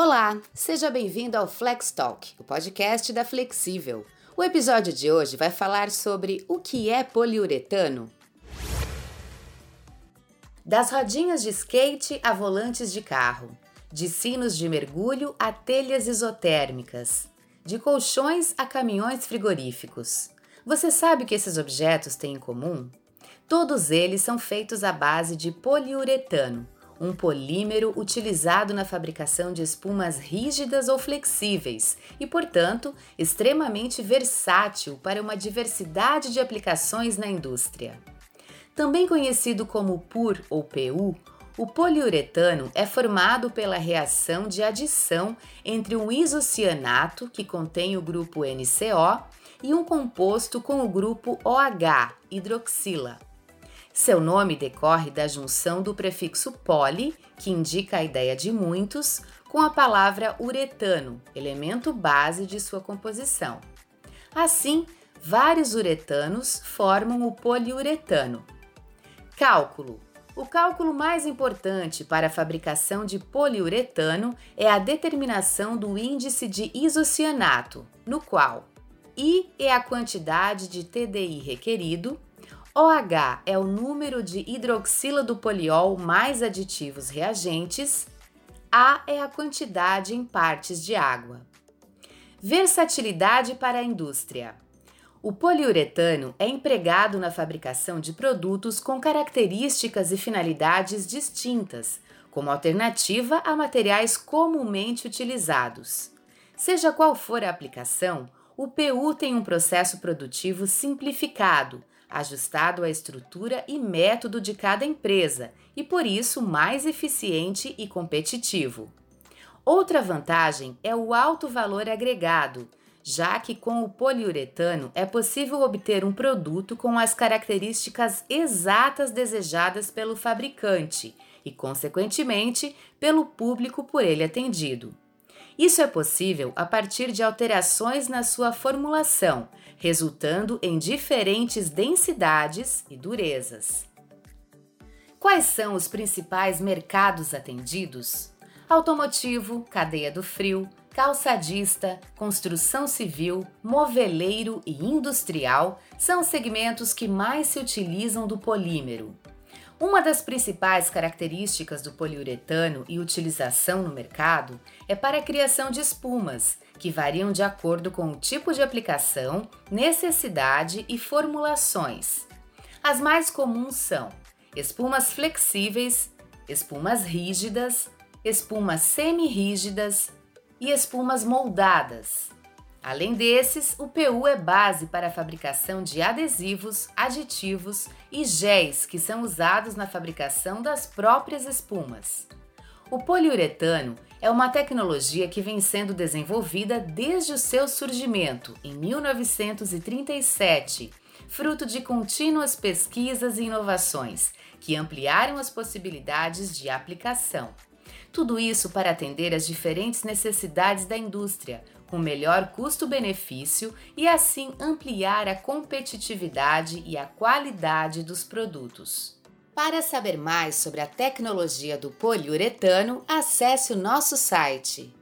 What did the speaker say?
Olá, seja bem-vindo ao Flex Talk, o podcast da Flexível. O episódio de hoje vai falar sobre o que é poliuretano. Das rodinhas de skate a volantes de carro, de sinos de mergulho a telhas isotérmicas, de colchões a caminhões frigoríficos. Você sabe o que esses objetos têm em comum? Todos eles são feitos à base de poliuretano, um polímero utilizado na fabricação de espumas rígidas ou flexíveis e, portanto, extremamente versátil para uma diversidade de aplicações na indústria. Também conhecido como PUR ou PU, o poliuretano é formado pela reação de adição entre um isocianato, que contém o grupo NCO, e um composto com o grupo OH, hidroxila. Seu nome decorre da junção do prefixo poli, que indica a ideia de muitos, com a palavra uretano, elemento base de sua composição. Assim, vários uretanos formam o poliuretano. Cálculo. O cálculo mais importante para a fabricação de poliuretano é a determinação do índice de isocianato, no qual I é a quantidade de TDI requerido, OH é o número de hidroxila do poliol mais aditivos reagentes, A é a quantidade em partes de água. Versatilidade para a indústria. O poliuretano é empregado na fabricação de produtos com características e finalidades distintas, como alternativa a materiais comumente utilizados. Seja qual for a aplicação, o PU tem um processo produtivo simplificado, ajustado à estrutura e método de cada empresa e, por isso, mais eficiente e competitivo. Outra vantagem é o alto valor agregado, já que com o poliuretano é possível obter um produto com as características exatas desejadas pelo fabricante e, consequentemente, pelo público por ele atendido. Isso é possível a partir de alterações na sua formulação, resultando em diferentes densidades e durezas. Quais são os principais mercados atendidos? Automotivo, cadeia do frio, calçadista, construção civil, moveleiro e industrial são os segmentos que mais se utilizam do polímero. Uma das principais características do poliuretano e utilização no mercado é para a criação de espumas, que variam de acordo com o tipo de aplicação, necessidade e formulações. As mais comuns são espumas flexíveis, espumas rígidas, espumas semi-rígidas e espumas moldadas. Além desses, o PU é base para a fabricação de adesivos, aditivos e géis que são usados na fabricação das próprias espumas. O poliuretano é uma tecnologia que vem sendo desenvolvida desde o seu surgimento, em 1937, fruto de contínuas pesquisas e inovações que ampliaram as possibilidades de aplicação. Tudo isso para atender às diferentes necessidades da indústria, com melhor custo-benefício e assim ampliar a competitividade e a qualidade dos produtos. Para saber mais sobre a tecnologia do poliuretano, acesse o nosso site